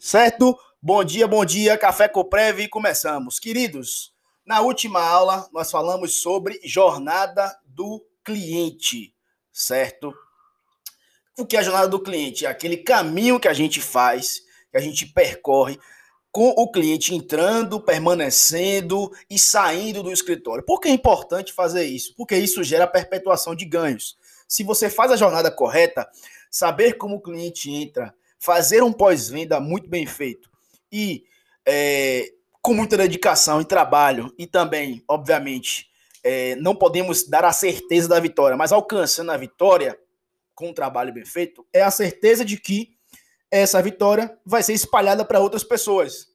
Certo? Bom dia, bom dia, Café Coprev e começamos. Queridos, na última aula nós falamos sobre jornada do cliente, certo? O que é a jornada do cliente? É aquele caminho que a gente faz, que a gente percorre com o cliente entrando, permanecendo e saindo do escritório. Por que é importante fazer isso? Porque isso gera perpetuação de ganhos. Se você faz a jornada correta, saber como o cliente entra, fazer um pós-venda muito bem feito e é, com muita dedicação e trabalho, e também, obviamente, é, não podemos dar a certeza da vitória, mas alcançando a vitória com um trabalho bem feito, é a certeza de que essa vitória vai ser espalhada para outras pessoas,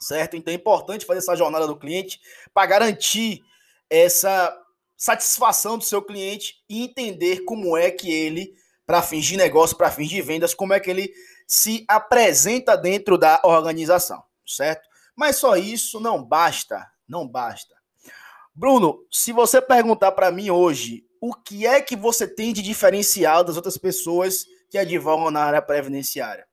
certo? Então é importante fazer essa jornada do cliente para garantir essa satisfação do seu cliente e entender como é que ele, para fins de negócio, para fins de vendas, como é que ele se apresenta dentro da organização, certo? Mas só isso não basta, não basta. Bruno, se você perguntar para mim hoje o que é que você tem de diferencial das outras pessoas que advogam na área previdenciária,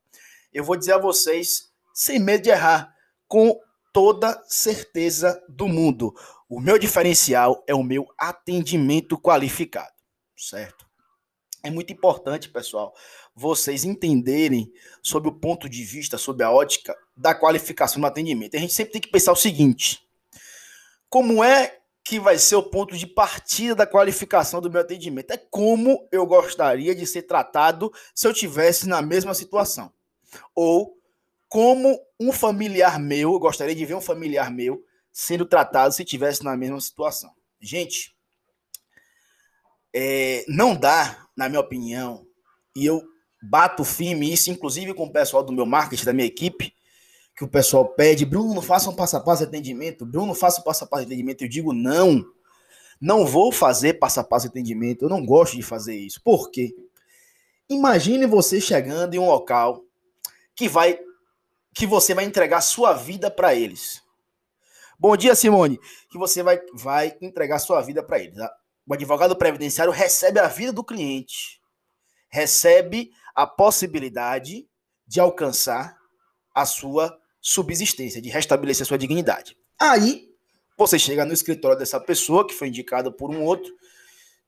eu vou dizer a vocês, sem medo de errar, com toda certeza do mundo. O meu diferencial é o meu atendimento qualificado, certo? É muito importante, pessoal, vocês entenderem sobre o ponto de vista, sobre a ótica da qualificação do atendimento. A gente sempre tem que pensar o seguinte: como é que vai ser o ponto de partida da qualificação do meu atendimento? É como eu gostaria de ser tratado se eu tivesse na mesma situação. Ou como um familiar meu, eu gostaria de ver um familiar meu sendo tratado se tivesse na mesma situação. Gente, é, não dá, na minha opinião, e eu bato firme isso, inclusive com o pessoal do meu marketing, da minha equipe, que o pessoal pede, Bruno, faça um passo a passo de atendimento, Bruno, faça um passo a passo de atendimento. Eu digo, não, não vou fazer passo a passo de atendimento, eu não gosto de fazer isso. Por quê? Imagine você chegando em um local que vai que você vai entregar sua vida para eles. Bom dia, Simone. Que você vai, vai entregar sua vida para eles. O advogado previdenciário recebe a vida do cliente, recebe a possibilidade de alcançar a sua subsistência, de restabelecer sua dignidade. Aí, você chega no escritório dessa pessoa, que foi indicada por um outro,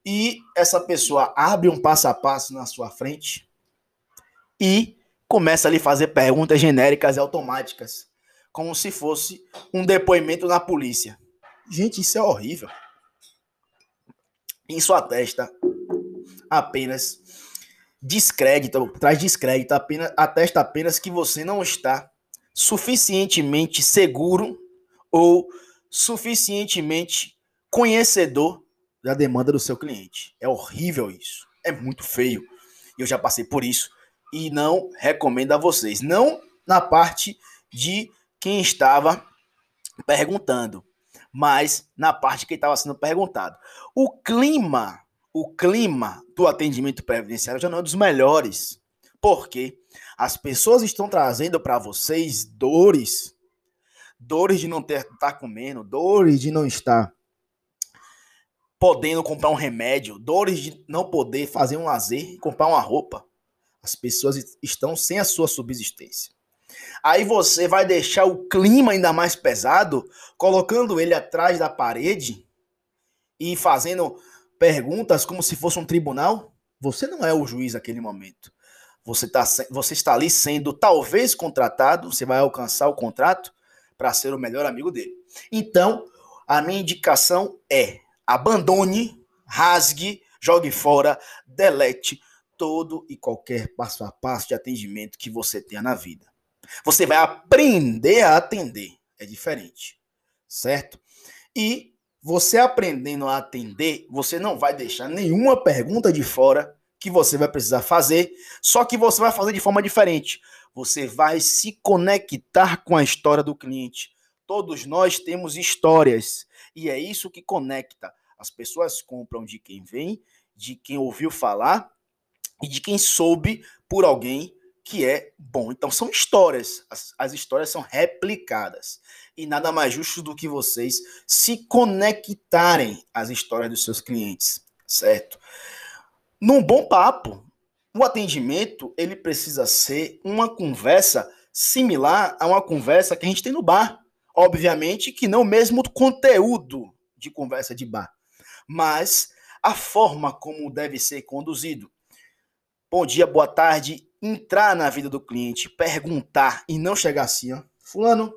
e essa pessoa abre um passo a passo na sua frente e começa a lhe fazer perguntas genéricas e automáticas, como se fosse um depoimento na polícia. Gente, isso é horrível. Isso atesta apenas descrédito, traz descrédito, apenas, atesta apenas que você não está suficientemente seguro ou suficientemente conhecedor da demanda do seu cliente. É horrível isso. É muito feio. Eu já passei por isso e não recomendo a vocês. Não na parte de quem estava perguntando, mas na parte que estava sendo perguntado. O clima o clima do atendimento previdenciário já não é dos melhores. Porque as pessoas estão trazendo para vocês dores, dores de não estar tá comendo, dores de não estar podendo comprar um remédio, dores de não poder fazer um lazer e comprar uma roupa. As pessoas estão sem a sua subsistência. Aí você vai deixar o clima ainda mais pesado, colocando ele atrás da parede e fazendo perguntas como se fosse um tribunal, você não é o juiz naquele momento. Você, tá, você está ali sendo talvez contratado, você vai alcançar o contrato para ser o melhor amigo dele. Então, a minha indicação é abandone, rasgue, jogue fora, delete todo e qualquer passo a passo de atendimento que você tenha na vida. Você vai aprender a atender, é diferente, certo? E você aprendendo a atender, você não vai deixar nenhuma pergunta de fora que você vai precisar fazer, só que você vai fazer de forma diferente. Você vai se conectar com a história do cliente. Todos nós temos histórias e é isso que conecta. As pessoas compram de quem vem, de quem ouviu falar e de quem soube por alguém que é bom. Então são histórias, as, as, histórias são replicadas. E nada mais justo do que vocês se conectarem às histórias dos seus clientes, certo? Num bom papo, o atendimento ele precisa ser uma conversa similar a uma conversa que a gente tem no bar. Obviamente que não o mesmo conteúdo de conversa de bar, mas a forma como deve ser conduzido. Bom dia, boa tarde. Entrar na vida do cliente, perguntar e não chegar assim, ó. Fulano,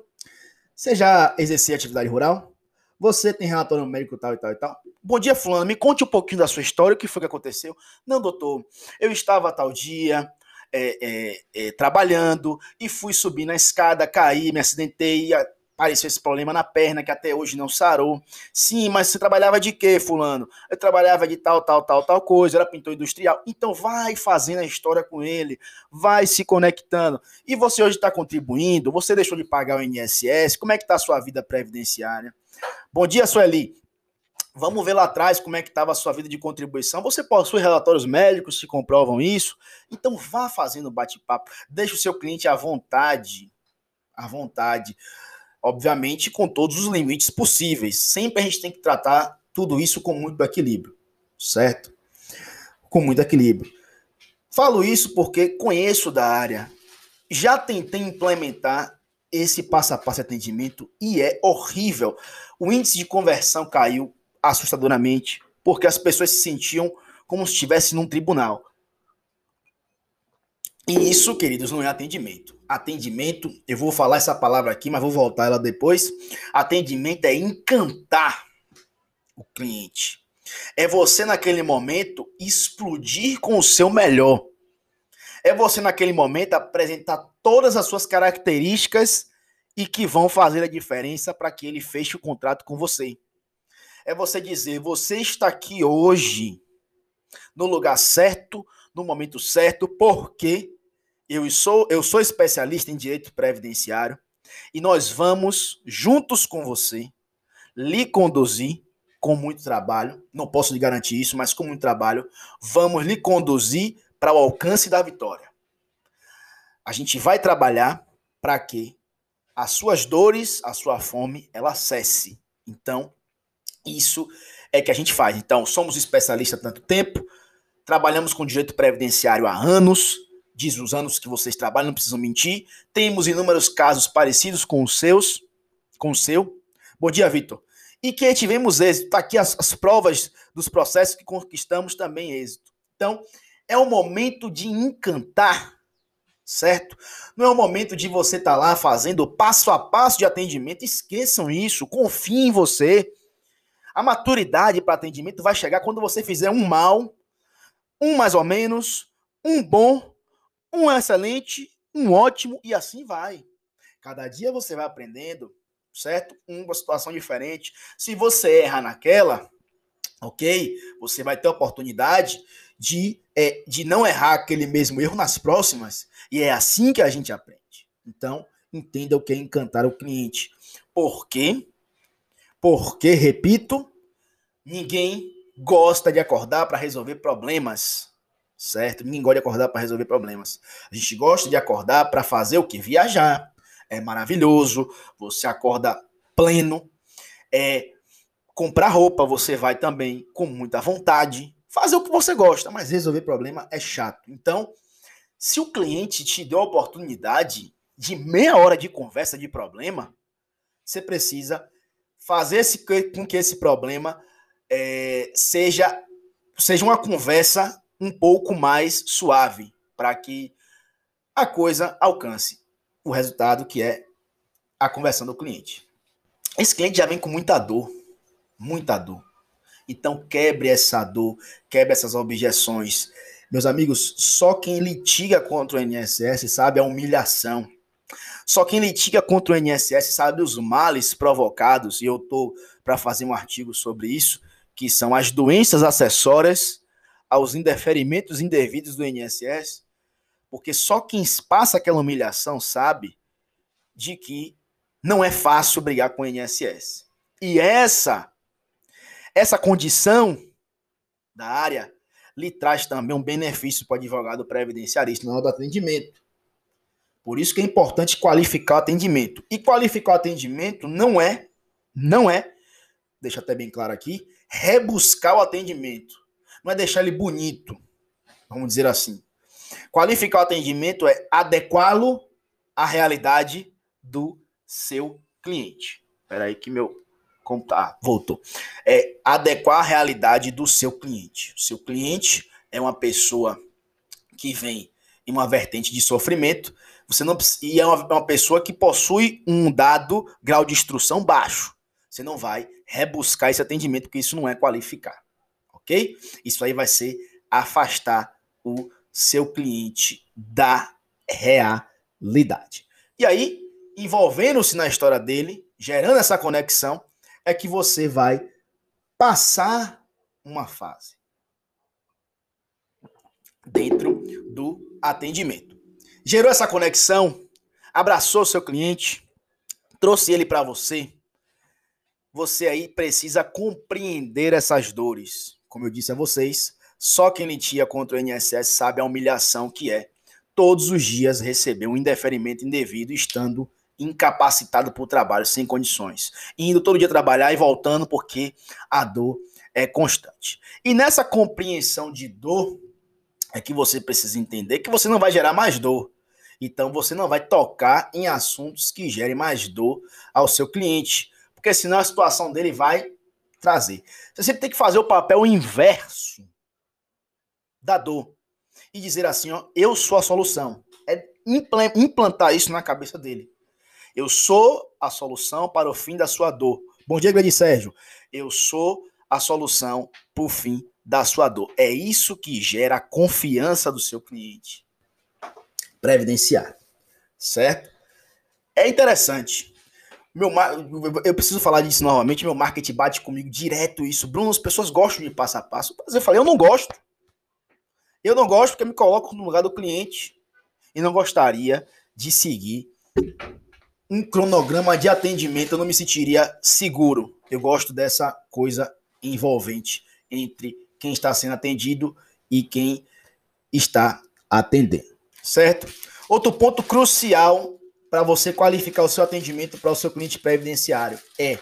você já exercia atividade rural? Você tem relatório médico tal e tal e tal? Bom dia, Fulano. Me conte um pouquinho da sua história, o que foi que aconteceu. Não, doutor, eu estava tal dia é, é, é, trabalhando e fui subir na escada, caí, me acidentei, apareceu esse problema na perna que até hoje não sarou. Sim, mas você trabalhava de quê, fulano? Eu trabalhava de tal, tal, tal, tal coisa, era pintor industrial. Então vai fazendo a história com ele, vai se conectando. E você hoje está contribuindo, você deixou de pagar o INSS, como é que está a sua vida previdenciária? Bom dia, Sueli. Vamos ver lá atrás como é que estava a sua vida de contribuição. Você possui relatórios médicos que comprovam isso? Então vá fazendo bate-papo. Deixe o seu cliente à vontade. À vontade. Obviamente, com todos os limites possíveis. Sempre a gente tem que tratar tudo isso com muito equilíbrio. Certo? Com muito equilíbrio. Falo isso porque conheço da área. Já tentei implementar esse passo a passo de atendimento e é horrível. O índice de conversão caiu assustadoramente, porque as pessoas se sentiam como se estivessem num tribunal. E isso, queridos, não é atendimento. Atendimento, eu vou falar essa palavra aqui, mas vou voltar ela depois. Atendimento é encantar o cliente. É você, naquele momento, explodir com o seu melhor. É você, naquele momento, apresentar todas as suas características e que vão fazer a diferença para que ele feche o contrato com você é você dizer: você está aqui hoje, no lugar certo, no momento certo, porque eu sou, eu sou especialista em direito previdenciário e nós vamos, juntos com você, lhe conduzir com muito trabalho. Não posso lhe garantir isso, mas com muito trabalho, vamos lhe conduzir para o alcance da vitória. A gente vai trabalhar para que as suas dores, a sua fome, ela cesse. Então, isso é que a gente faz. Então, somos especialistas há tanto tempo, trabalhamos com direito previdenciário há anos, diz os anos que vocês trabalham, não precisam mentir. Temos inúmeros casos parecidos com os seus, com o seu. Bom dia, Vitor. E que tivemos êxito. Está aqui as, as provas dos processos que conquistamos também êxito. Então, é o momento de encantar, certo? Não é o momento de você estar tá lá fazendo passo a passo de atendimento. Esqueçam isso, confiem em você. A maturidade para atendimento vai chegar quando você fizer um mal, um mais ou menos, um bom, um excelente, um ótimo e assim vai. Cada dia você vai aprendendo, certo? Uma situação diferente. Se você erra naquela, ok? Você vai ter a oportunidade de, é, de não errar aquele mesmo erro nas próximas. E é assim que a gente aprende. Então, entenda o que é encantar o cliente. Por quê? Porque, repito, ninguém gosta de acordar para resolver problemas, certo? Ninguém gosta de acordar para resolver problemas. A gente gosta de acordar para fazer o que? Viajar. É maravilhoso, você acorda pleno. É comprar roupa, você vai também com muita vontade. Fazer o que você gosta, mas resolver problema é chato. Então, se o cliente te deu a oportunidade de meia hora de conversa de problema, você precisa fazer esse, com que esse problema é, seja, seja uma conversa um pouco mais suave, para que a coisa alcance o resultado que é a conversão do cliente. Esse cliente já vem com muita dor, muita dor. Então quebre essa dor, quebre essas objeções. Meus amigos, só quem litiga contra o INSS sabe a humilhação só quem litiga contra o INSS sabe os males provocados, e eu estou para fazer um artigo sobre isso, que são as doenças acessórias aos indeferimentos indevidos do INSS, porque só quem passa aquela humilhação sabe de que não é fácil brigar com o INSS. E essa essa condição da área lhe traz também um benefício para o advogado previdenciarista na hora do atendimento. Por isso que é importante qualificar o atendimento. E qualificar o atendimento não é, não é, deixa até bem claro aqui, rebuscar o atendimento. Não é deixar ele bonito, vamos dizer assim. Qualificar o atendimento é adequá-lo a realidade do seu cliente. Espera aí que meu ah, voltou. É adequar a realidade do seu cliente. O seu cliente é uma pessoa que vem em uma vertente de sofrimento, você não e é uma, uma pessoa que possui um dado grau de instrução baixo. Você não vai rebuscar esse atendimento porque isso não é qualificar, ok? Isso aí vai ser afastar o seu cliente da realidade. E aí, envolvendo-se na história dele, gerando essa conexão, é que você vai passar uma fase dentro do atendimento. Gerou essa conexão, abraçou seu cliente, trouxe ele para você. Você aí precisa compreender essas dores. Como eu disse a vocês, só quem litia contra o INSS sabe a humilhação que é todos os dias receber um indeferimento indevido estando incapacitado por trabalho, sem condições, indo todo dia trabalhar e voltando porque a dor é constante. E nessa compreensão de dor é que você precisa entender que você não vai gerar mais dor. Então você não vai tocar em assuntos que gerem mais dor ao seu cliente, porque senão a situação dele vai trazer. Você sempre tem que fazer o papel inverso da dor e dizer assim, ó, eu sou a solução. É implantar isso na cabeça dele. Eu sou a solução para o fim da sua dor. Bom dia, grande Sérgio. Eu sou a solução para o fim da sua dor. É isso que gera a confiança do seu cliente. Previdenciário. Certo? É interessante. Meu, eu preciso falar disso novamente. Meu marketing bate comigo direto isso. Bruno, as pessoas gostam de passo a passo. Mas eu falei, eu não gosto. Eu não gosto porque me coloco no lugar do cliente e não gostaria de seguir um cronograma de atendimento, eu não me sentiria seguro. Eu gosto dessa coisa envolvente entre quem está sendo atendido e quem está atendendo, certo? Outro ponto crucial para você qualificar o seu atendimento para o seu cliente previdenciário é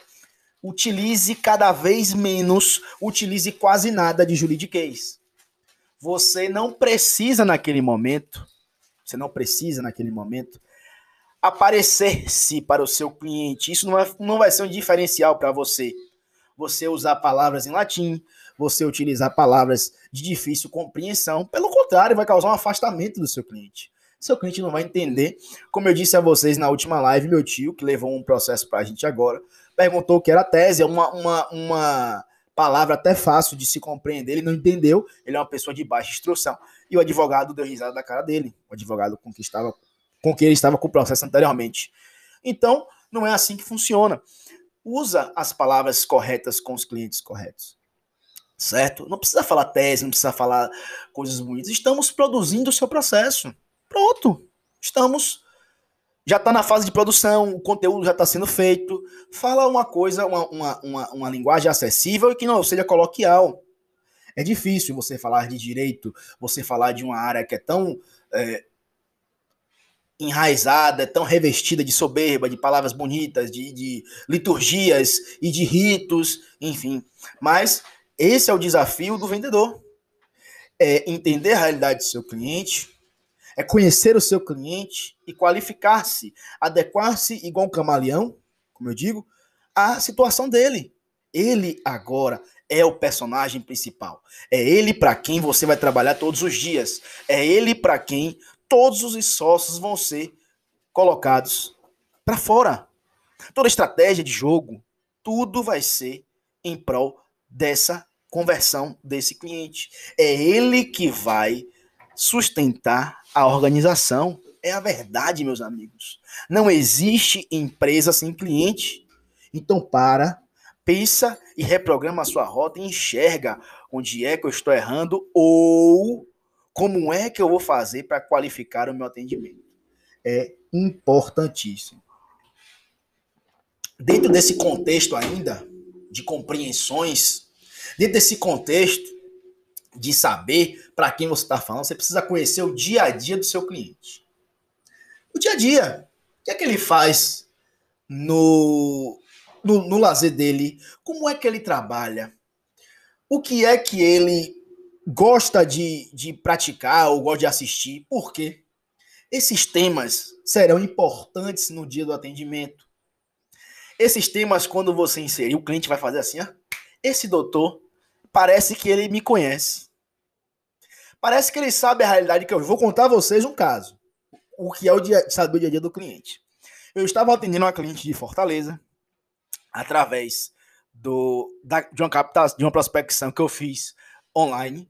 utilize cada vez menos, utilize quase nada de juridiquês. Você não precisa naquele momento, você não precisa naquele momento aparecer-se para o seu cliente. Isso não, é, não vai ser um diferencial para você. Você usar palavras em latim, você utilizar palavras de difícil compreensão. Pelo contrário, vai causar um afastamento do seu cliente. Seu cliente não vai entender. Como eu disse a vocês na última live, meu tio, que levou um processo para a gente agora, perguntou o que era tese. É uma, uma, uma palavra até fácil de se compreender. Ele não entendeu. Ele é uma pessoa de baixa instrução. E o advogado deu risada da cara dele. O advogado com que estava com que ele estava com o processo anteriormente. Então, não é assim que funciona. Usa as palavras corretas com os clientes corretos. Certo? Não precisa falar tese, não precisa falar coisas bonitas. Estamos produzindo o seu processo. Pronto. Estamos. Já está na fase de produção, o conteúdo já está sendo feito. Fala uma coisa, uma, uma, uma, uma linguagem acessível e que não seja coloquial. É difícil você falar de direito, você falar de uma área que é tão é, enraizada, tão revestida de soberba, de palavras bonitas, de, de liturgias e de ritos, enfim. Mas esse é o desafio do vendedor. É entender a realidade do seu cliente, é conhecer o seu cliente e qualificar-se, adequar-se igual um camaleão, como eu digo, à situação dele. Ele agora é o personagem principal. É ele para quem você vai trabalhar todos os dias. É ele para quem todos os sócios vão ser colocados para fora. Toda estratégia de jogo, tudo vai ser em prol dessa conversão desse cliente. É ele que vai sustentar a organização. É a verdade, meus amigos. Não existe empresa sem cliente. Então para, pensa e reprograma a sua rota e enxerga onde é que eu estou errando ou como é que eu vou fazer para qualificar o meu atendimento? É importantíssimo. Dentro desse contexto ainda de compreensões, dentro desse contexto de saber para quem você está falando, você precisa conhecer o dia a dia do seu cliente. O dia a dia. O que é que ele faz no, no, no lazer dele? Como é que ele trabalha? O que é que ele gosta de, de praticar ou gosta de assistir. Por quê? Esses temas serão importantes no dia do atendimento. Esses temas, quando você inserir, o cliente vai fazer assim: ó, esse doutor parece que ele me conhece. Parece que ele sabe a realidade que eu vou contar a vocês um caso. O que é o dia, saber o dia a dia do cliente. Eu estava atendendo uma cliente de Fortaleza através do, da, de, uma de uma prospecção que eu fiz online.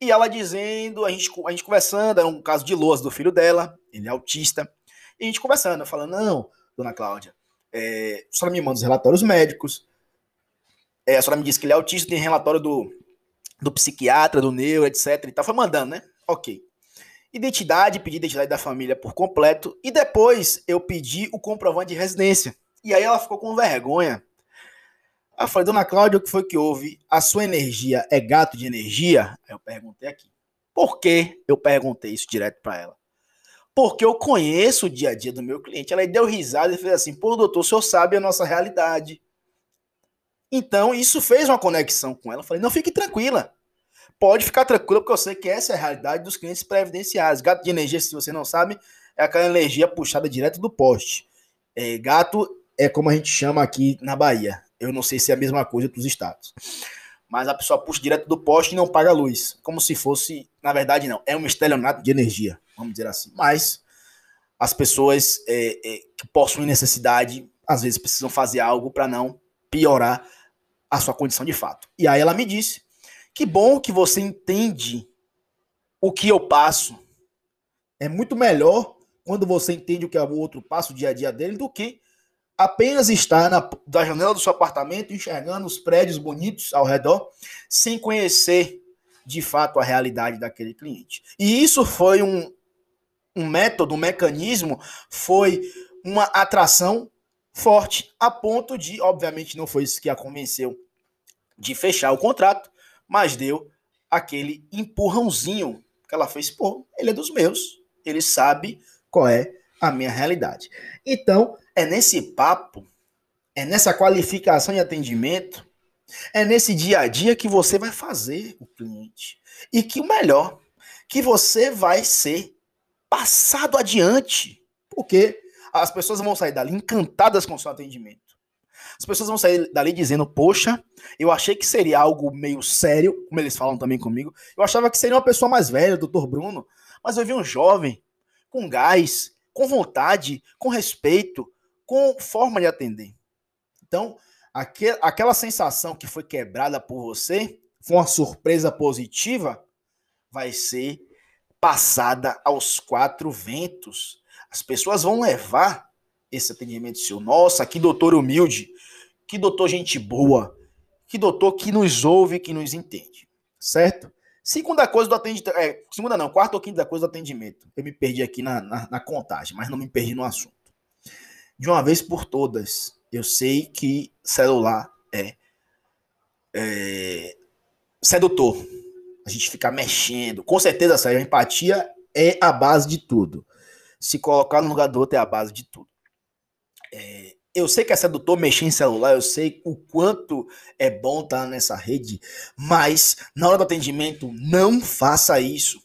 E ela dizendo, a gente, a gente conversando, era um caso de lousa do filho dela, ele é autista. E a gente conversando, falando, não, dona Cláudia, é, me manda os relatórios médicos, é, a senhora me disse que ele é autista, tem relatório do, do psiquiatra, do neuro, etc. E tal. Foi mandando, né? Ok. Identidade, pedi identidade da família por completo. E depois eu pedi o comprovante de residência. E aí ela ficou com vergonha. Eu falei, dona Cláudia, o que foi que houve? A sua energia é gato de energia? Aí eu perguntei aqui. Por que eu perguntei isso direto para ela? Porque eu conheço o dia a dia do meu cliente. Ela deu risada e fez assim: pô, doutor, o senhor sabe a nossa realidade. Então, isso fez uma conexão com ela. Eu falei: não, fique tranquila. Pode ficar tranquila, porque eu sei que essa é a realidade dos clientes previdenciários. Gato de energia, se você não sabe, é aquela energia puxada direto do poste. É, gato é como a gente chama aqui na Bahia. Eu não sei se é a mesma coisa para os estados. Mas a pessoa puxa direto do poste e não paga luz. Como se fosse, na verdade, não. É um estelionato de energia, vamos dizer assim. Mas as pessoas é, é, que possuem necessidade, às vezes precisam fazer algo para não piorar a sua condição de fato. E aí ela me disse: que bom que você entende o que eu passo. É muito melhor quando você entende o que o outro passa, o dia a dia dele, do que apenas estar na, da janela do seu apartamento enxergando os prédios bonitos ao redor, sem conhecer de fato a realidade daquele cliente. E isso foi um, um método, um mecanismo, foi uma atração forte, a ponto de, obviamente, não foi isso que a convenceu de fechar o contrato, mas deu aquele empurrãozinho que ela fez, pô, ele é dos meus, ele sabe qual é a minha realidade. Então, é nesse papo, é nessa qualificação de atendimento, é nesse dia a dia que você vai fazer o cliente. E que o melhor, que você vai ser passado adiante. Porque as pessoas vão sair dali encantadas com o seu atendimento. As pessoas vão sair dali dizendo: Poxa, eu achei que seria algo meio sério, como eles falam também comigo. Eu achava que seria uma pessoa mais velha, doutor Bruno, mas eu vi um jovem com gás, com vontade, com respeito, com forma de atender. Então, aquela sensação que foi quebrada por você, foi uma surpresa positiva, vai ser passada aos quatro ventos. As pessoas vão levar esse atendimento seu. Nossa, que doutor humilde, que doutor gente boa, que doutor que nos ouve, que nos entende. Certo? Segunda coisa do atendimento. É, segunda não, quarta ou quinta coisa do atendimento. Eu me perdi aqui na, na, na, contagem, mas não me perdi no assunto. De uma vez por todas, eu sei que celular é, é sedutor. A gente fica mexendo. Com certeza, a empatia é a base de tudo. Se colocar no lugar do outro é a base de tudo. É, eu sei que é sedutor mexer em celular, eu sei o quanto é bom estar tá nessa rede, mas na hora do atendimento, não faça isso.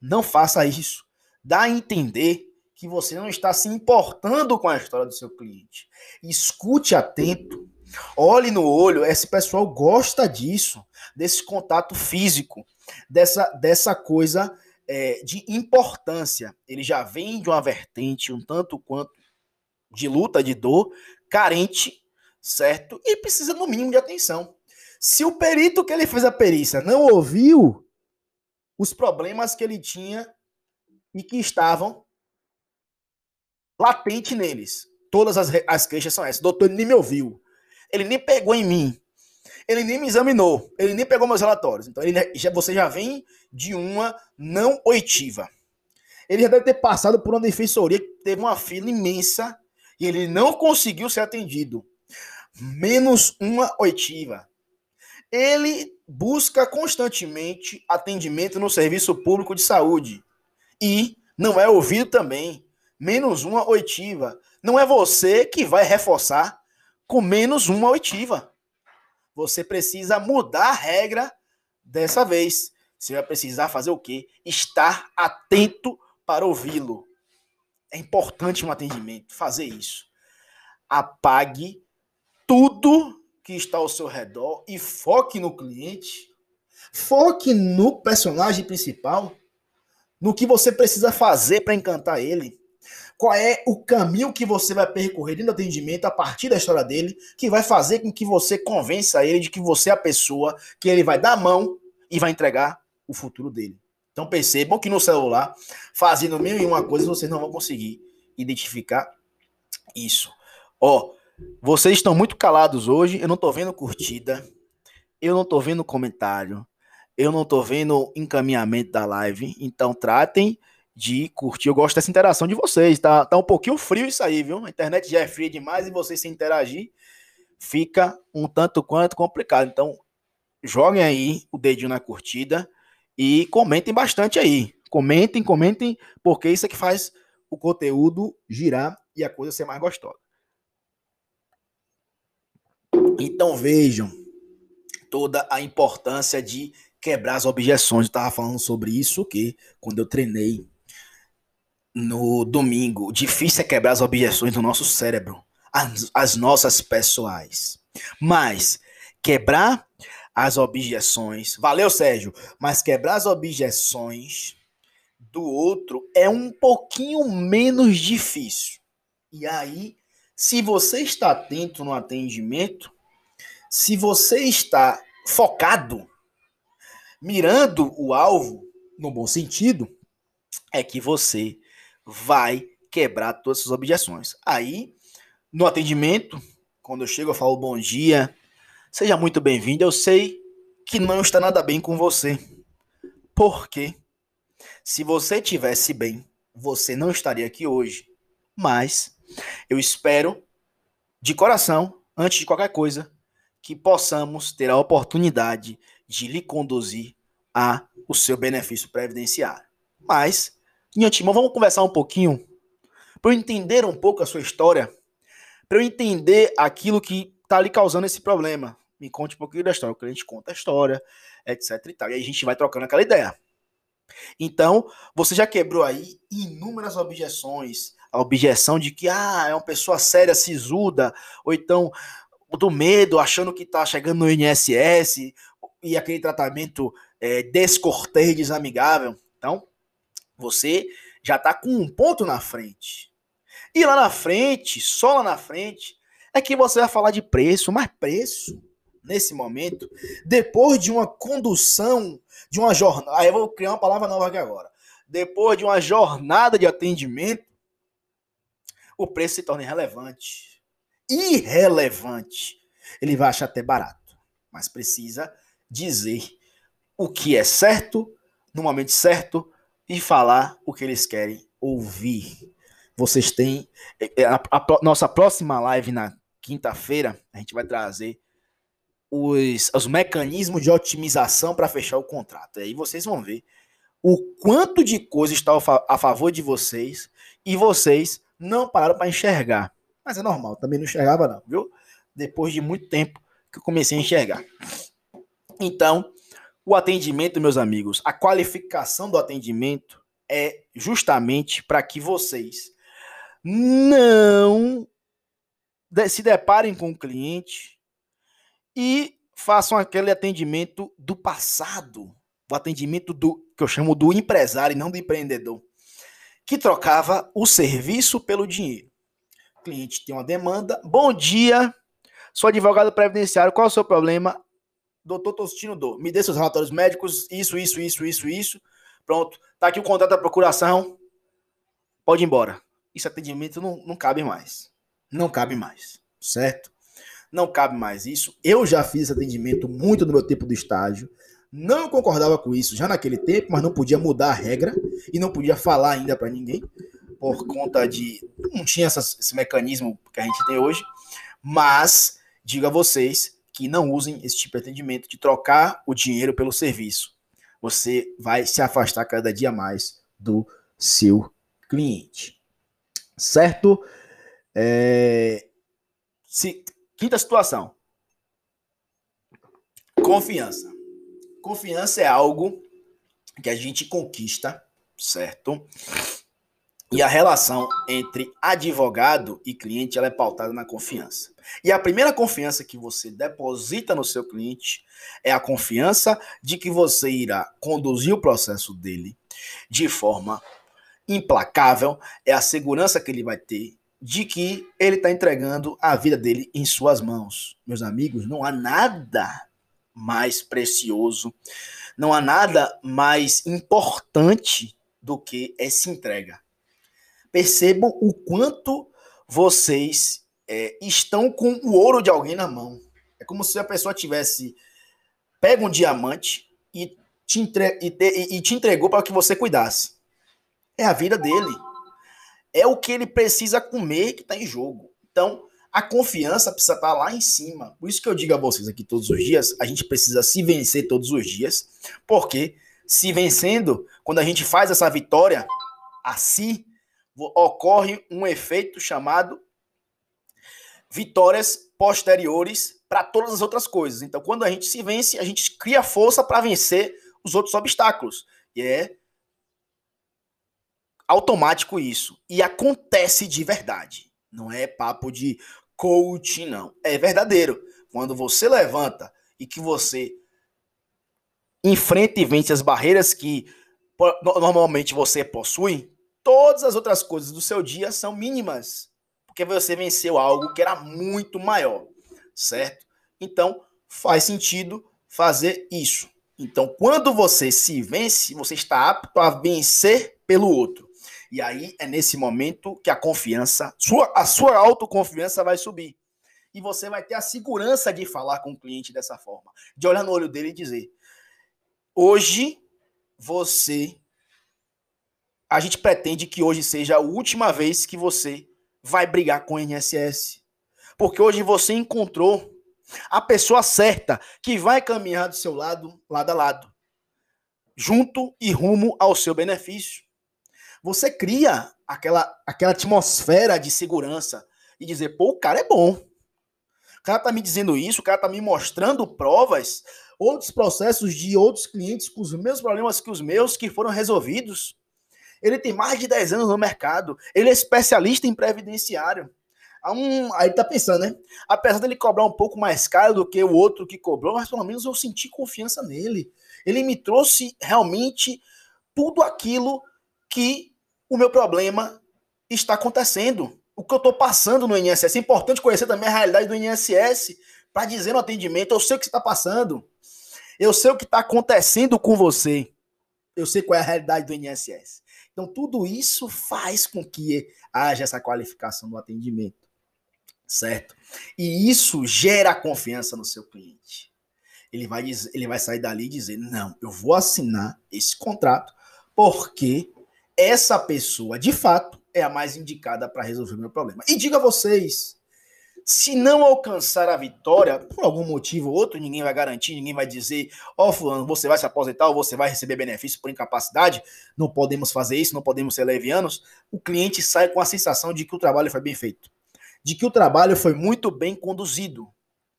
Não faça isso. Dá a entender que você não está se importando com a história do seu cliente. Escute atento. Olhe no olho, esse pessoal gosta disso, desse contato físico, dessa, dessa coisa é, de importância. Ele já vem de uma vertente um tanto quanto de luta, de dor, carente, certo? E precisa, no mínimo, de atenção. Se o perito que ele fez a perícia não ouviu os problemas que ele tinha e que estavam latente neles, todas as, as queixas são essas. Doutor, ele nem me ouviu. Ele nem pegou em mim. Ele nem me examinou. Ele nem pegou meus relatórios. Então, ele já, você já vem de uma não oitiva. Ele já deve ter passado por uma defensoria que teve uma fila imensa e ele não conseguiu ser atendido. Menos uma oitiva. Ele busca constantemente atendimento no serviço público de saúde e não é ouvido também. Menos uma oitiva. Não é você que vai reforçar com menos uma oitiva. Você precisa mudar a regra dessa vez. Você vai precisar fazer o quê? Estar atento para ouvi-lo. É importante no atendimento fazer isso. Apague tudo que está ao seu redor e foque no cliente. Foque no personagem principal, no que você precisa fazer para encantar ele. Qual é o caminho que você vai percorrer dentro do atendimento a partir da história dele, que vai fazer com que você convença ele de que você é a pessoa que ele vai dar a mão e vai entregar o futuro dele. Então percebam que no celular, fazendo mil e uma coisa, vocês não vão conseguir identificar isso. Ó, vocês estão muito calados hoje, eu não tô vendo curtida, eu não tô vendo comentário, eu não tô vendo encaminhamento da live, então tratem de curtir. Eu gosto dessa interação de vocês, tá, tá um pouquinho frio isso aí, viu? A internet já é fria demais e vocês se interagir fica um tanto quanto complicado. Então, joguem aí o dedinho na curtida e comentem bastante aí. Comentem, comentem, porque isso é que faz o conteúdo girar e a coisa ser mais gostosa. Então vejam toda a importância de quebrar as objeções. Eu estava falando sobre isso que quando eu treinei no domingo. Difícil é quebrar as objeções do nosso cérebro, as, as nossas pessoais. Mas quebrar as objeções, valeu Sérgio, mas quebrar as objeções do outro é um pouquinho menos difícil. E aí, se você está atento no atendimento, se você está focado, mirando o alvo, no bom sentido, é que você vai quebrar todas essas objeções. Aí, no atendimento, quando eu chego, eu falo bom dia, seja muito bem-vindo. Eu sei que não está nada bem com você. Porque se você tivesse bem, você não estaria aqui hoje. Mas eu espero de coração, antes de qualquer coisa, que possamos ter a oportunidade de lhe conduzir a o seu benefício previdenciário. Mas em antemão, vamos conversar um pouquinho para eu entender um pouco a sua história, para eu entender aquilo que está ali causando esse problema. Me conte um pouquinho da história, o cliente conta a história, etc e tal. E aí a gente vai trocando aquela ideia. Então, você já quebrou aí inúmeras objeções. A objeção de que ah, é uma pessoa séria, sisuda, ou então do medo, achando que está chegando no INSS, e aquele tratamento é, descortês, desamigável. Então, você já está com um ponto na frente. E lá na frente, só lá na frente, é que você vai falar de preço, mas preço, nesse momento, depois de uma condução, de uma jornada. Aí eu vou criar uma palavra nova aqui agora. Depois de uma jornada de atendimento, o preço se torna irrelevante. Irrelevante. Ele vai achar até barato, mas precisa dizer o que é certo, no momento certo, e falar o que eles querem ouvir. Vocês têm. É, é, a, a, a nossa próxima live na quinta-feira, a gente vai trazer os, os mecanismos de otimização para fechar o contrato. Aí vocês vão ver o quanto de coisa está a favor de vocês e vocês não pararam para enxergar. Mas é normal, também não enxergava não, viu? Depois de muito tempo que eu comecei a enxergar. Então, o atendimento, meus amigos, a qualificação do atendimento é justamente para que vocês não se deparem com o cliente e façam aquele atendimento do passado, o atendimento do que eu chamo do empresário e não do empreendedor, que trocava o serviço pelo dinheiro. O cliente tem uma demanda. Bom dia, sou advogado previdenciário. Qual é o seu problema? doutor Tostino do. Me dê seus relatórios médicos, isso, isso, isso, isso, isso. Pronto. Tá aqui o contrato da procuração. Pode ir embora. Esse atendimento não, não cabe mais. Não cabe mais. Certo? Não cabe mais isso. Eu já fiz atendimento muito no meu tempo do estágio. Não concordava com isso já naquele tempo, mas não podia mudar a regra e não podia falar ainda para ninguém por conta de não tinha essas, esse mecanismo que a gente tem hoje. Mas digo a vocês que não usem esse tipo de atendimento de trocar o dinheiro pelo serviço. Você vai se afastar cada dia mais do seu cliente. Certo? É... Se... Quinta situação. Confiança. Confiança é algo que a gente conquista, certo? E a relação entre advogado e cliente ela é pautada na confiança. E a primeira confiança que você deposita no seu cliente é a confiança de que você irá conduzir o processo dele de forma implacável, é a segurança que ele vai ter de que ele está entregando a vida dele em suas mãos. Meus amigos, não há nada mais precioso, não há nada mais importante do que essa entrega percebam o quanto vocês é, estão com o ouro de alguém na mão. É como se a pessoa tivesse pega um diamante e te, entre, e, te, e te entregou para que você cuidasse. É a vida dele. É o que ele precisa comer que está em jogo. Então, a confiança precisa estar tá lá em cima. Por isso que eu digo a vocês aqui todos os dias, a gente precisa se vencer todos os dias, porque se vencendo, quando a gente faz essa vitória a si, ocorre um efeito chamado vitórias posteriores para todas as outras coisas. Então, quando a gente se vence, a gente cria força para vencer os outros obstáculos. E é automático isso. E acontece de verdade. Não é papo de coaching, não. É verdadeiro. Quando você levanta e que você enfrenta e vence as barreiras que normalmente você possui, todas as outras coisas do seu dia são mínimas, porque você venceu algo que era muito maior, certo? Então, faz sentido fazer isso. Então, quando você se vence, você está apto a vencer pelo outro. E aí é nesse momento que a confiança, sua, a sua autoconfiança vai subir. E você vai ter a segurança de falar com o cliente dessa forma, de olhar no olho dele e dizer: hoje você a gente pretende que hoje seja a última vez que você vai brigar com o INSS. Porque hoje você encontrou a pessoa certa que vai caminhar do seu lado, lado a lado, junto e rumo ao seu benefício. Você cria aquela, aquela atmosfera de segurança e dizer, pô, o cara é bom. O cara tá me dizendo isso, o cara tá me mostrando provas, outros processos de outros clientes com os mesmos problemas que os meus que foram resolvidos. Ele tem mais de 10 anos no mercado. Ele é especialista em previdenciário. Um, aí tá pensando, né? Apesar dele cobrar um pouco mais caro do que o outro que cobrou, mas pelo menos eu senti confiança nele. Ele me trouxe realmente tudo aquilo que o meu problema está acontecendo. O que eu estou passando no INSS. É importante conhecer também a realidade do INSS para dizer no atendimento: eu sei o que está passando. Eu sei o que está acontecendo com você. Eu sei qual é a realidade do INSS. Então, tudo isso faz com que haja essa qualificação do atendimento, certo? E isso gera confiança no seu cliente. Ele vai, dizer, ele vai sair dali e dizer: não, eu vou assinar esse contrato porque essa pessoa, de fato, é a mais indicada para resolver o meu problema. E diga a vocês, se não alcançar a vitória, por algum motivo ou outro, ninguém vai garantir, ninguém vai dizer, ó, oh, fulano, você vai se aposentar ou você vai receber benefício por incapacidade, não podemos fazer isso, não podemos ser levianos. O cliente sai com a sensação de que o trabalho foi bem feito, de que o trabalho foi muito bem conduzido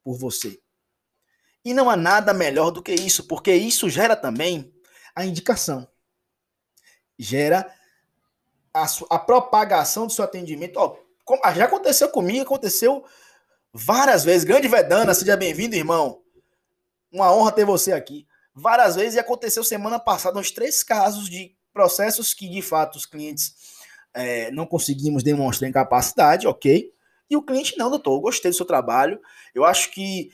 por você. E não há nada melhor do que isso, porque isso gera também a indicação. Gera a, a propagação do seu atendimento. Ó, ah, já aconteceu comigo, aconteceu várias vezes. Grande Vedana, seja bem-vindo, irmão. Uma honra ter você aqui. Várias vezes e aconteceu semana passada uns três casos de processos que, de fato, os clientes é, não conseguimos demonstrar incapacidade, ok. E o cliente, não, doutor, gostei do seu trabalho. Eu acho que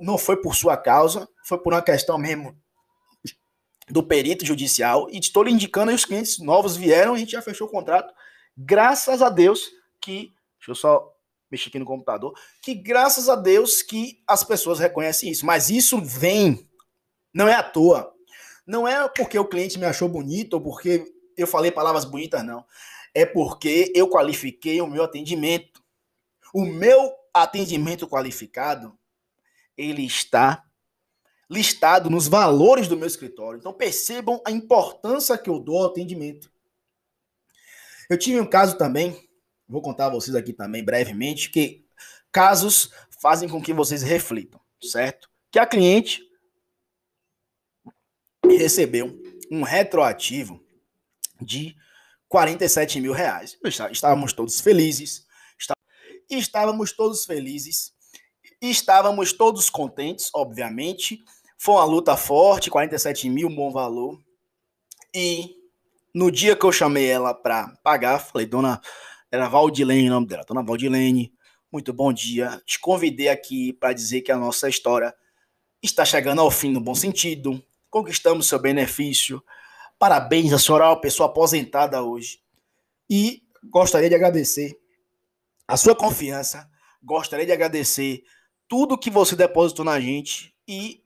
não foi por sua causa, foi por uma questão mesmo do perito judicial. E estou lhe indicando, e os clientes novos vieram, a gente já fechou o contrato. Graças a Deus, que, deixa eu só mexer aqui no computador, que graças a Deus que as pessoas reconhecem isso. Mas isso vem, não é à toa. Não é porque o cliente me achou bonito ou porque eu falei palavras bonitas, não. É porque eu qualifiquei o meu atendimento. O meu atendimento qualificado, ele está listado nos valores do meu escritório. Então percebam a importância que eu dou ao atendimento. Eu tive um caso também vou contar a vocês aqui também brevemente que casos fazem com que vocês reflitam, certo? Que a cliente recebeu um retroativo de 47 mil reais. Estávamos todos felizes. Estávamos todos felizes. Estávamos todos contentes, obviamente. Foi uma luta forte, 47 mil, bom valor. E no dia que eu chamei ela para pagar, falei, dona, era Valdilene o nome dela, dona Valdilene, muito bom dia. Te convidei aqui para dizer que a nossa história está chegando ao fim no bom sentido. Conquistamos seu benefício. Parabéns, a senhora é uma pessoa aposentada hoje. E gostaria de agradecer a sua confiança. Gostaria de agradecer tudo que você depositou na gente e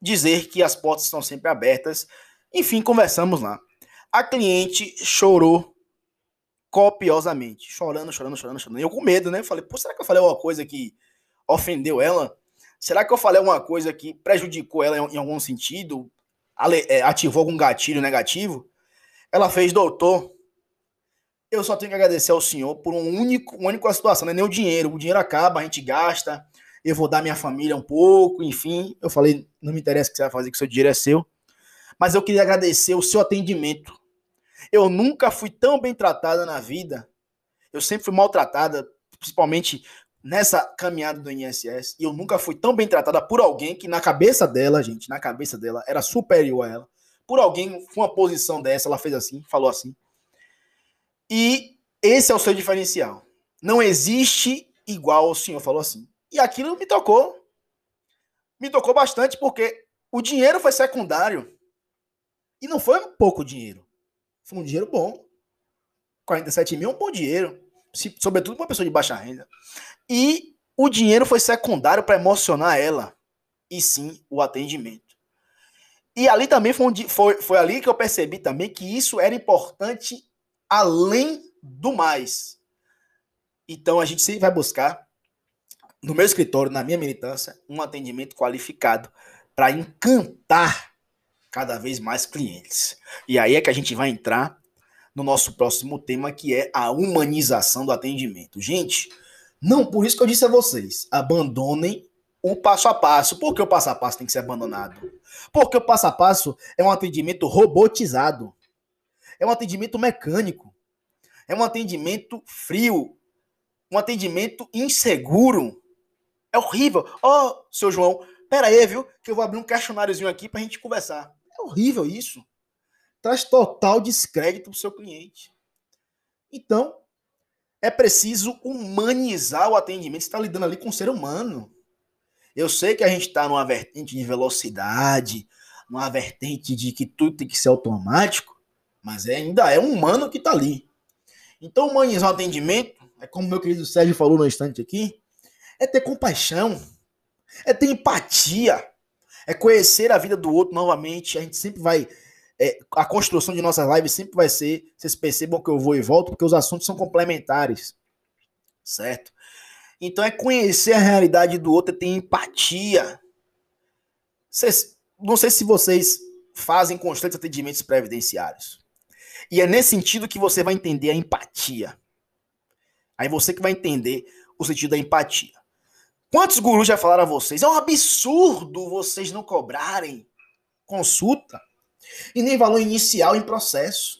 dizer que as portas estão sempre abertas. Enfim, conversamos lá. A cliente chorou copiosamente, chorando, chorando, chorando, chorando. Eu com medo, né? Falei, pô, será que eu falei alguma coisa que ofendeu ela? Será que eu falei alguma coisa que prejudicou ela em algum sentido? É, ativou algum gatilho negativo? Ela fez, doutor, eu só tenho que agradecer ao senhor por um único, uma única situação, não é nem o dinheiro. O dinheiro acaba, a gente gasta, eu vou dar minha família um pouco, enfim. Eu falei, não me interessa o que você vai fazer, que seu dinheiro é seu. Mas eu queria agradecer o seu atendimento. Eu nunca fui tão bem tratada na vida. Eu sempre fui maltratada, principalmente nessa caminhada do INSS. E eu nunca fui tão bem tratada por alguém que na cabeça dela, gente, na cabeça dela, era superior a ela. Por alguém com uma posição dessa, ela fez assim, falou assim. E esse é o seu diferencial. Não existe igual o senhor falou assim. E aquilo me tocou. Me tocou bastante porque o dinheiro foi secundário. E não foi um pouco dinheiro. Foi um dinheiro bom. 47 mil é um bom dinheiro. Sobretudo para uma pessoa de baixa renda. E o dinheiro foi secundário para emocionar ela. E sim o atendimento. E ali também foi, onde, foi, foi ali que eu percebi também que isso era importante além do mais. Então a gente sempre vai buscar, no meu escritório, na minha militância, um atendimento qualificado para encantar cada vez mais clientes. E aí é que a gente vai entrar no nosso próximo tema, que é a humanização do atendimento. Gente, não por isso que eu disse a vocês, abandonem o passo a passo. Por que o passo a passo tem que ser abandonado? Porque o passo a passo é um atendimento robotizado. É um atendimento mecânico. É um atendimento frio. Um atendimento inseguro. É horrível. Ó, oh, seu João, pera aí, viu? Que eu vou abrir um questionáriozinho aqui pra gente conversar. É horrível isso. Traz total descrédito pro seu cliente. Então, é preciso humanizar o atendimento. Você está lidando ali com um ser humano. Eu sei que a gente está numa vertente de velocidade, numa vertente de que tudo tem que ser automático, mas é, ainda é um humano que está ali. Então, humanizar o atendimento, é como meu querido Sérgio falou no instante aqui, é ter compaixão, é ter empatia, é conhecer a vida do outro novamente. A gente sempre vai. É, a construção de nossas lives sempre vai ser. Vocês percebam que eu vou e volto, porque os assuntos são complementares. Certo? Então é conhecer a realidade do outro, é ter empatia. Vocês, não sei se vocês fazem constantes atendimentos previdenciários. E é nesse sentido que você vai entender a empatia. Aí você que vai entender o sentido da empatia. Quantos gurus já falaram a vocês? É um absurdo vocês não cobrarem consulta e nem valor inicial em processo.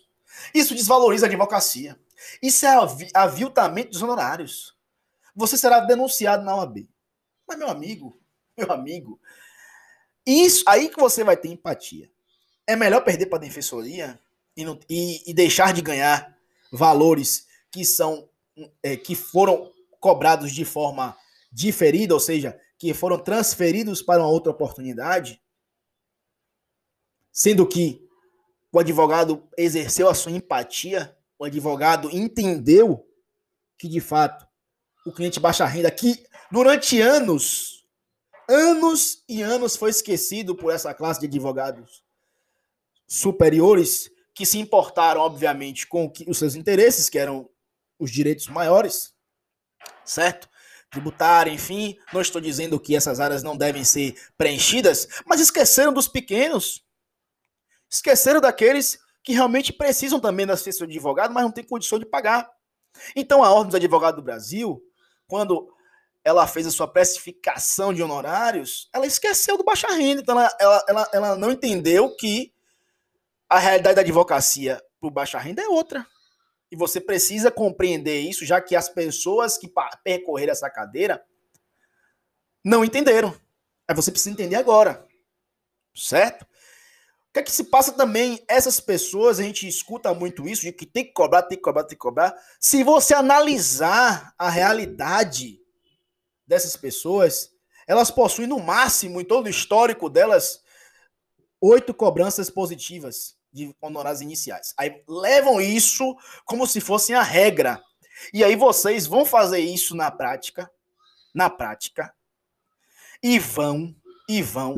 Isso desvaloriza a advocacia. Isso é aviltamento dos honorários. Você será denunciado na OAB. Mas, meu amigo, meu amigo, isso aí que você vai ter empatia. É melhor perder para a defensoria e, e, e deixar de ganhar valores que são é, que foram cobrados de forma diferida, ou seja, que foram transferidos para uma outra oportunidade, sendo que o advogado exerceu a sua empatia, o advogado entendeu que de fato o cliente baixa renda que durante anos, anos e anos foi esquecido por essa classe de advogados superiores que se importaram, obviamente, com os seus interesses, que eram os direitos maiores, certo? Tributária, enfim. Não estou dizendo que essas áreas não devem ser preenchidas, mas esqueceram dos pequenos. Esqueceram daqueles que realmente precisam também da assistência de advogado, mas não têm condição de pagar. Então, a Ordem dos Advogados do Brasil, quando ela fez a sua precificação de honorários, ela esqueceu do baixa renda. Então, ela, ela, ela, ela não entendeu que a realidade da advocacia para o baixa renda é outra. E você precisa compreender isso, já que as pessoas que percorreram essa cadeira não entenderam. Aí você precisa entender agora. Certo? O que é que se passa também? Essas pessoas, a gente escuta muito isso, de que tem que cobrar, tem que cobrar, tem que cobrar. Se você analisar a realidade dessas pessoas, elas possuem no máximo, em todo o histórico delas, oito cobranças positivas de honorários iniciais. Aí levam isso como se fosse a regra. E aí vocês vão fazer isso na prática, na prática, e vão, e vão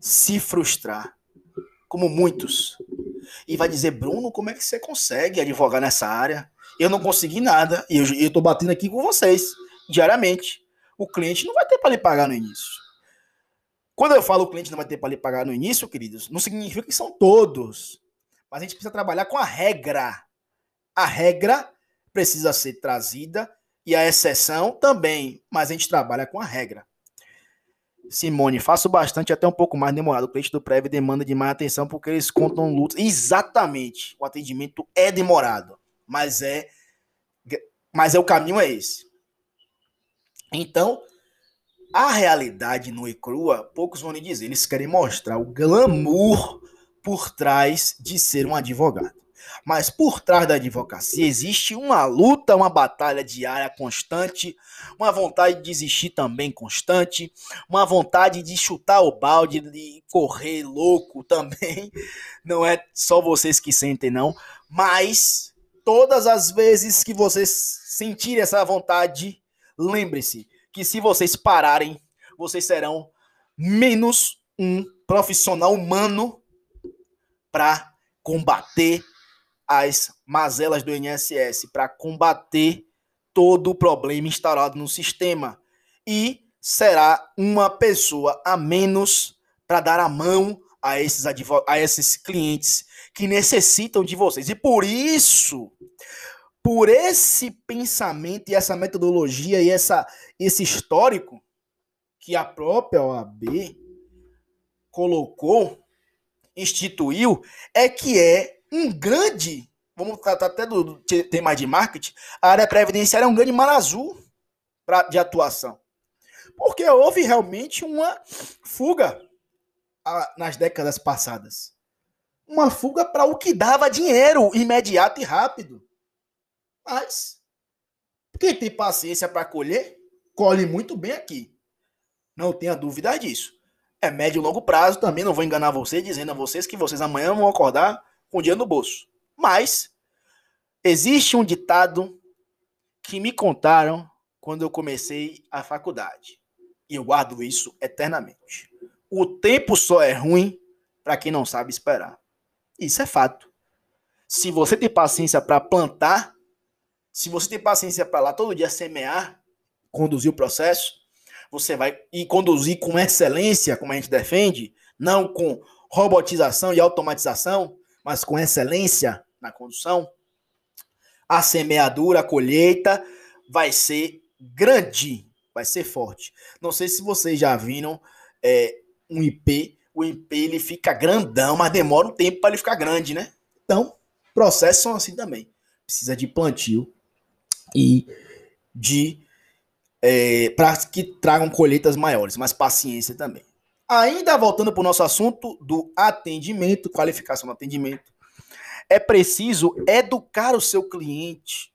se frustrar, como muitos. E vai dizer, Bruno, como é que você consegue advogar nessa área? Eu não consegui nada, e eu, tô batendo aqui com vocês, diariamente. O cliente não vai ter para lhe pagar no início. Quando eu falo o cliente não vai ter para lhe pagar no início, queridos, não significa que são todos. Mas a gente precisa trabalhar com a regra. A regra precisa ser trazida e a exceção também, mas a gente trabalha com a regra. Simone, faço bastante, até um pouco mais demorado. O cliente do prévio demanda de mais atenção porque eles contam lutas. Exatamente. O atendimento é demorado, mas é mas é o caminho é esse. Então, a realidade nua e crua, poucos vão lhe dizer. Eles querem mostrar o glamour por trás de ser um advogado. Mas por trás da advocacia existe uma luta, uma batalha diária constante, uma vontade de desistir também constante, uma vontade de chutar o balde, de correr louco também. Não é só vocês que sentem, não. Mas todas as vezes que vocês sentirem essa vontade, lembre-se que se vocês pararem, vocês serão menos um profissional humano para combater as mazelas do INSS, para combater todo o problema instalado no sistema. E será uma pessoa a menos para dar a mão a esses, a esses clientes que necessitam de vocês. E por isso, por esse pensamento e essa metodologia e essa, esse histórico que a própria OAB colocou, instituiu, é que é um grande, vamos tratar até do tema de marketing, a área previdenciária é um grande mar azul pra, de atuação. Porque houve realmente uma fuga a, nas décadas passadas. Uma fuga para o que dava dinheiro imediato e rápido. Mas quem tem paciência para colher, colhe muito bem aqui. Não tenha dúvida disso. É médio e longo prazo, também não vou enganar vocês dizendo a vocês que vocês amanhã vão acordar com dinheiro no bolso. Mas existe um ditado que me contaram quando eu comecei a faculdade. E eu guardo isso eternamente. O tempo só é ruim para quem não sabe esperar. Isso é fato. Se você tem paciência para plantar, se você tem paciência para lá todo dia semear, conduzir o processo, você vai e conduzir com excelência, como a gente defende, não com robotização e automatização, mas com excelência na condução, a semeadura, a colheita vai ser grande, vai ser forte. Não sei se vocês já viram é, um IP, o IP ele fica grandão, mas demora um tempo para ele ficar grande, né? Então, processos são assim também. Precisa de plantio, e de é, para que tragam colheitas maiores, mas paciência também. Ainda voltando para o nosso assunto do atendimento, qualificação do atendimento, é preciso educar o seu cliente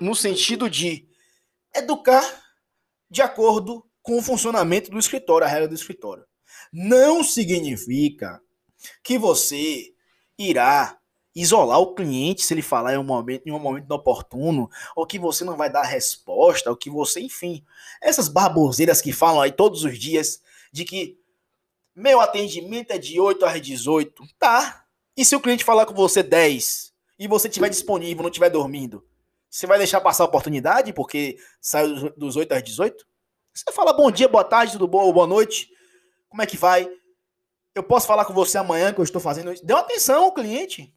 no sentido de educar de acordo com o funcionamento do escritório, a regra do escritório. Não significa que você irá isolar o cliente se ele falar em um momento, em um momento oportuno, ou que você não vai dar resposta, ou que você, enfim, essas barboseiras que falam aí todos os dias de que meu atendimento é de 8 às 18, tá? E se o cliente falar com você 10 e você estiver disponível, não estiver dormindo, você vai deixar passar a oportunidade porque saiu dos 8 às 18? Você fala bom dia, boa tarde, tudo bom, boa noite, como é que vai? Eu posso falar com você amanhã que eu estou fazendo isso? Dê atenção ao cliente.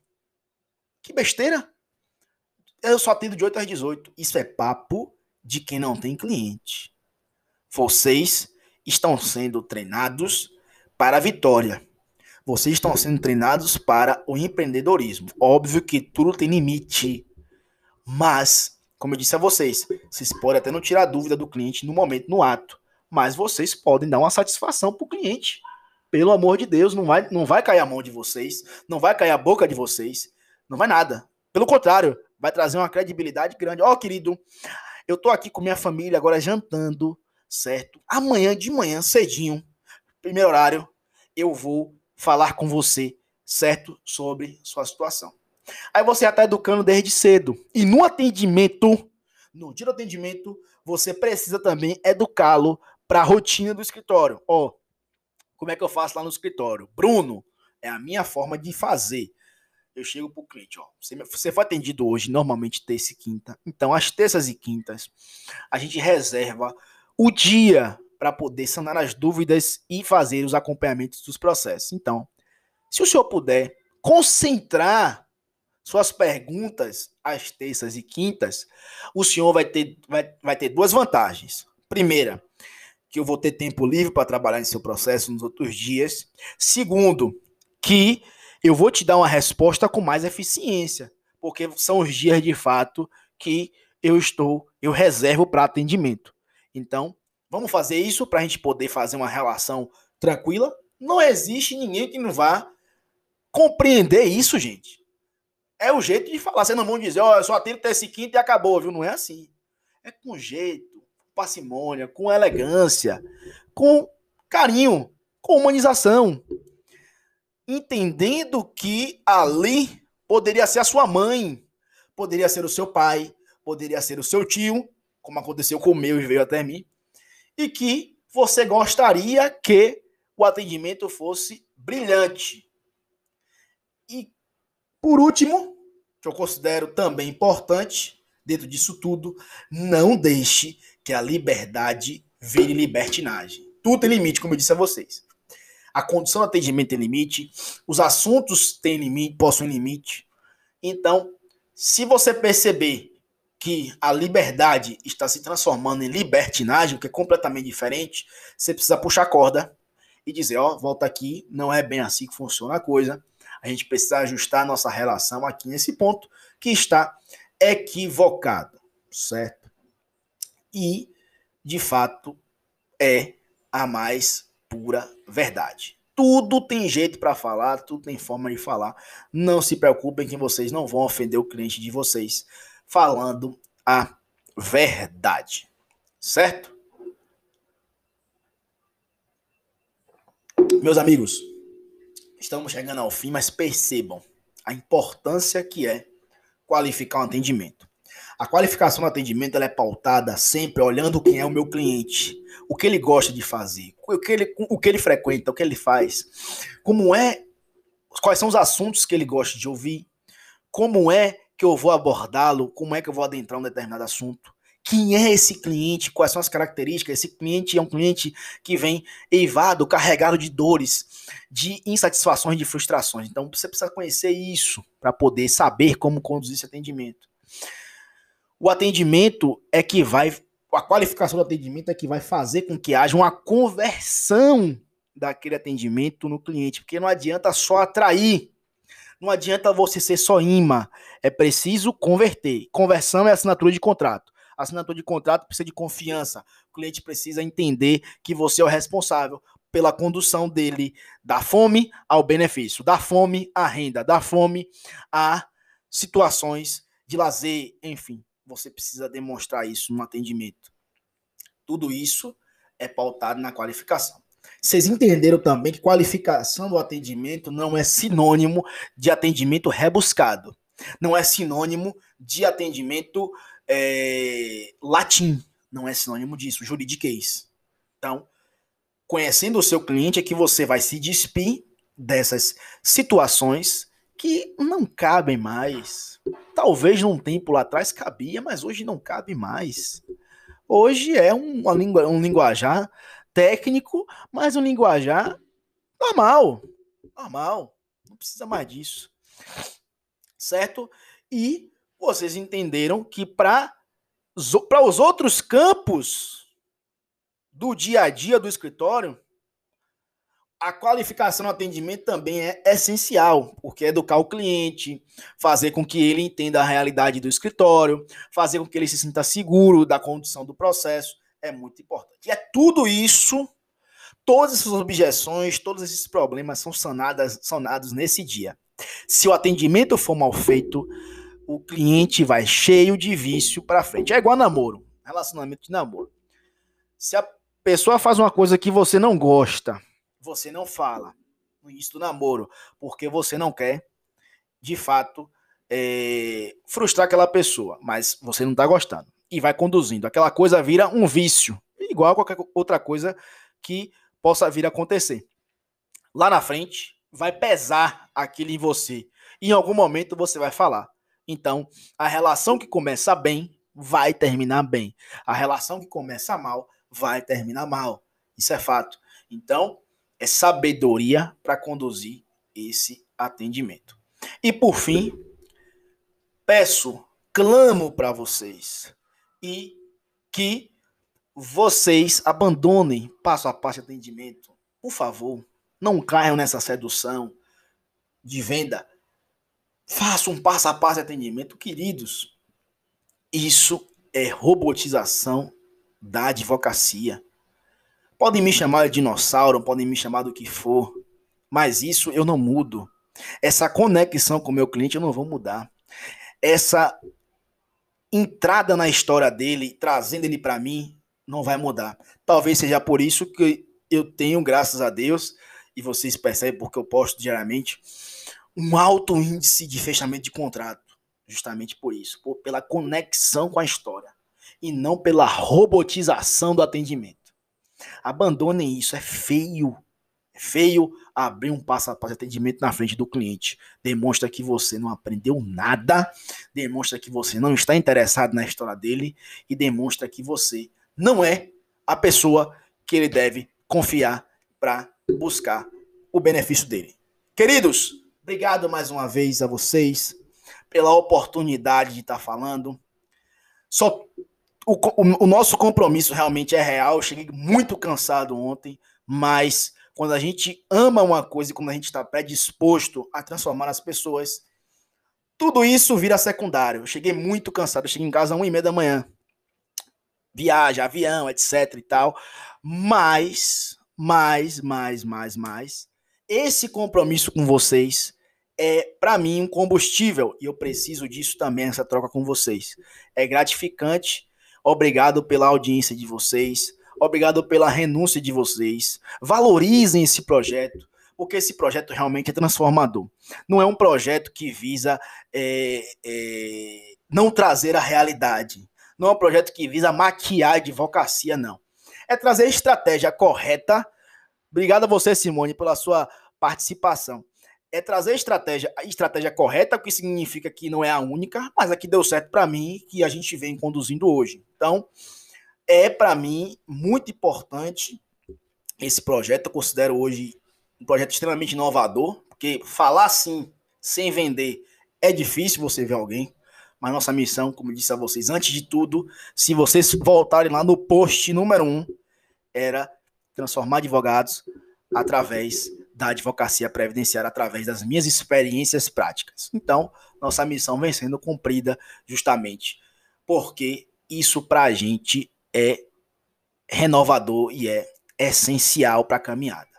Que besteira. Eu só atendo de 8 às 18. Isso é papo de quem não tem cliente. Vocês estão sendo treinados para a vitória. vocês estão sendo treinados para o empreendedorismo. Óbvio que tudo tem limite, mas, como eu disse a vocês, vocês podem até não tirar dúvida do cliente no momento, no ato, mas vocês podem dar uma satisfação para o cliente. Pelo amor de Deus, não vai, não vai cair a mão de vocês, não vai cair a boca de vocês, não vai nada. Pelo contrário, vai trazer uma credibilidade grande. Ó, oh, querido, eu tô aqui com minha família agora jantando, certo? Amanhã de manhã, cedinho, primeiro horário, eu vou falar com você, certo? Sobre sua situação. Aí você já está educando desde cedo. E no atendimento, no dia do atendimento, você precisa também educá-lo para a rotina do escritório. Ó, oh, como é que eu faço lá no escritório? Bruno, é a minha forma de fazer. Eu chego para o cliente, ó. Você, você foi atendido hoje, normalmente terça e quinta. Então, às terças e quintas, a gente reserva o dia para poder sanar as dúvidas e fazer os acompanhamentos dos processos. Então, se o senhor puder concentrar suas perguntas às terças e quintas, o senhor vai ter, vai, vai ter duas vantagens. Primeira, que eu vou ter tempo livre para trabalhar em seu processo nos outros dias. Segundo, que eu vou te dar uma resposta com mais eficiência, porque são os dias de fato que eu estou, eu reservo para atendimento. Então, Vamos fazer isso para a gente poder fazer uma relação tranquila? Não existe ninguém que não vá compreender isso, gente. É o jeito de falar. Você não vão dizer, ó, oh, eu só atendo até esse quinto e acabou, viu? Não é assim. É com jeito, com parcimônia, com elegância, com carinho, com humanização. Entendendo que ali poderia ser a sua mãe, poderia ser o seu pai, poderia ser o seu tio, como aconteceu com o meu e veio até mim e que você gostaria que o atendimento fosse brilhante. E, por último, que eu considero também importante, dentro disso tudo, não deixe que a liberdade vire libertinagem. Tudo tem limite, como eu disse a vocês. A condição do atendimento tem limite, os assuntos têm limite, possuem limite. Então, se você perceber que a liberdade está se transformando em libertinagem, que é completamente diferente, você precisa puxar a corda e dizer, ó, volta aqui, não é bem assim que funciona a coisa. A gente precisa ajustar nossa relação aqui nesse ponto que está equivocado, certo? E, de fato, é a mais pura verdade. Tudo tem jeito para falar, tudo tem forma de falar. Não se preocupem que vocês não vão ofender o cliente de vocês falando a verdade. Certo? Meus amigos, estamos chegando ao fim, mas percebam a importância que é qualificar um atendimento. A qualificação do atendimento é pautada sempre olhando quem é o meu cliente, o que ele gosta de fazer, o que ele, o que ele frequenta, o que ele faz, como é, quais são os assuntos que ele gosta de ouvir, como é que eu vou abordá-lo, como é que eu vou adentrar um determinado assunto. Quem é esse cliente? Quais são as características? Esse cliente é um cliente que vem eivado, carregado de dores, de insatisfações, de frustrações. Então você precisa conhecer isso para poder saber como conduzir esse atendimento. O atendimento é que vai, a qualificação do atendimento é que vai fazer com que haja uma conversão daquele atendimento no cliente, porque não adianta só atrair não adianta você ser só imã. É preciso converter. Conversão é assinatura de contrato. Assinatura de contrato precisa de confiança. O cliente precisa entender que você é o responsável pela condução dele da fome ao benefício, da fome à renda, da fome a situações de lazer, enfim. Você precisa demonstrar isso no atendimento. Tudo isso é pautado na qualificação. Vocês entenderam também que qualificação do atendimento não é sinônimo de atendimento rebuscado. Não é sinônimo de atendimento é, latim. Não é sinônimo disso, juridiquês. Então, conhecendo o seu cliente é que você vai se despir dessas situações que não cabem mais. Talvez num tempo lá atrás cabia, mas hoje não cabe mais. Hoje é um, um linguajar técnico, mas um linguajar normal. Normal. Não precisa mais disso. Certo? E vocês entenderam que para os outros campos do dia a dia do escritório, a qualificação no atendimento também é essencial, porque educar o cliente, fazer com que ele entenda a realidade do escritório, fazer com que ele se sinta seguro da condução do processo, é muito importante. E é tudo isso, todas essas objeções, todos esses problemas são sanadas, sanados nesse dia. Se o atendimento for mal feito, o cliente vai cheio de vício para frente. É igual namoro, relacionamento de namoro. Se a pessoa faz uma coisa que você não gosta, você não fala no início do namoro, porque você não quer, de fato, é, frustrar aquela pessoa, mas você não está gostando. E vai conduzindo. Aquela coisa vira um vício, igual a qualquer outra coisa que possa vir a acontecer. Lá na frente, vai pesar aquilo em você. Em algum momento você vai falar. Então, a relação que começa bem vai terminar bem. A relação que começa mal vai terminar mal. Isso é fato. Então, é sabedoria para conduzir esse atendimento. E por fim, peço, clamo para vocês e que vocês abandonem passo a passo atendimento. Por favor, não caiam nessa sedução de venda. Façam um passo a passo de atendimento, queridos. Isso é robotização da advocacia. Podem me chamar de dinossauro, podem me chamar do que for, mas isso eu não mudo. Essa conexão com o meu cliente eu não vou mudar. Essa entrada na história dele, trazendo ele para mim, não vai mudar. Talvez seja por isso que eu tenho, graças a Deus, e vocês percebem porque eu posto diariamente, um alto índice de fechamento de contrato. Justamente por isso, por, pela conexão com a história e não pela robotização do atendimento. Abandonem isso, é feio. É feio abrir um passo a passo de atendimento na frente do cliente. Demonstra que você não aprendeu nada, demonstra que você não está interessado na história dele e demonstra que você não é a pessoa que ele deve confiar para buscar o benefício dele. Queridos, obrigado mais uma vez a vocês pela oportunidade de estar falando. Só o, o, nosso compromisso realmente é real. Eu cheguei muito cansado ontem, mas quando a gente ama uma coisa e quando a gente está predisposto a transformar as pessoas, tudo isso vira secundário. Eu cheguei muito cansado. Eu cheguei em casa às uma e meia da manhã. Viagem, avião, etc e tal. Mas, mais, mais, mais, mais. Esse compromisso com vocês é, para mim, um combustível. E eu preciso disso também, essa troca com vocês. É gratificante Obrigado pela audiência de vocês. Obrigado pela renúncia de vocês. Valorizem esse projeto, porque esse projeto realmente é transformador. Não é um projeto que visa é, é, não trazer a realidade. Não é um projeto que visa maquiar a advocacia, não. É trazer a estratégia correta. Obrigado a você, Simone, pela sua participação é trazer a estratégia, a estratégia correta, o que significa que não é a única, mas a que deu certo para mim, que a gente vem conduzindo hoje. Então, é para mim muito importante esse projeto. Eu considero hoje um projeto extremamente inovador, porque falar assim, sem vender, é difícil você ver alguém. Mas nossa missão, como eu disse a vocês, antes de tudo, se vocês voltarem lá no post número um, era transformar advogados através da advocacia previdenciária através das minhas experiências práticas. Então, nossa missão vem sendo cumprida justamente porque isso para a gente é renovador e é essencial para a caminhada.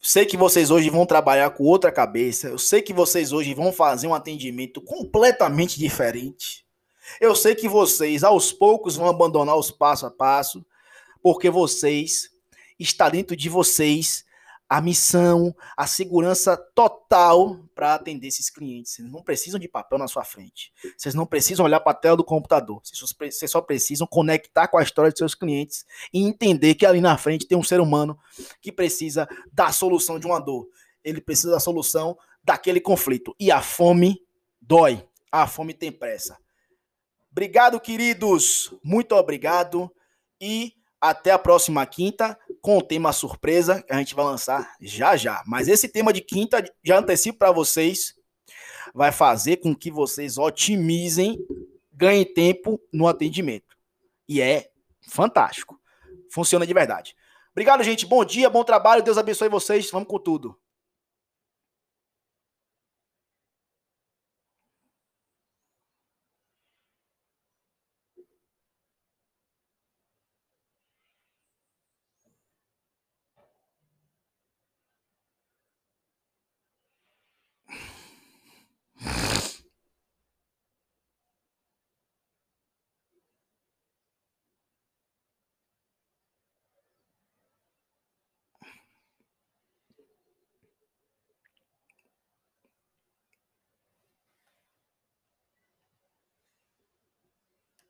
Sei que vocês hoje vão trabalhar com outra cabeça, eu sei que vocês hoje vão fazer um atendimento completamente diferente. Eu sei que vocês aos poucos vão abandonar os passo a passo, porque vocês está dentro de vocês a missão, a segurança total para atender esses clientes. Vocês não precisam de papel na sua frente. Vocês não precisam olhar para a tela do computador. Vocês só precisam conectar com a história de seus clientes e entender que ali na frente tem um ser humano que precisa da solução de uma dor. Ele precisa da solução daquele conflito. E a fome dói. A fome tem pressa. Obrigado, queridos. Muito obrigado. E até a próxima quinta com o tema surpresa que a gente vai lançar já já. Mas esse tema de quinta, já antecipo para vocês, vai fazer com que vocês otimizem, ganhem tempo no atendimento. E é fantástico. Funciona de verdade. Obrigado, gente. Bom dia, bom trabalho. Deus abençoe vocês. Vamos com tudo.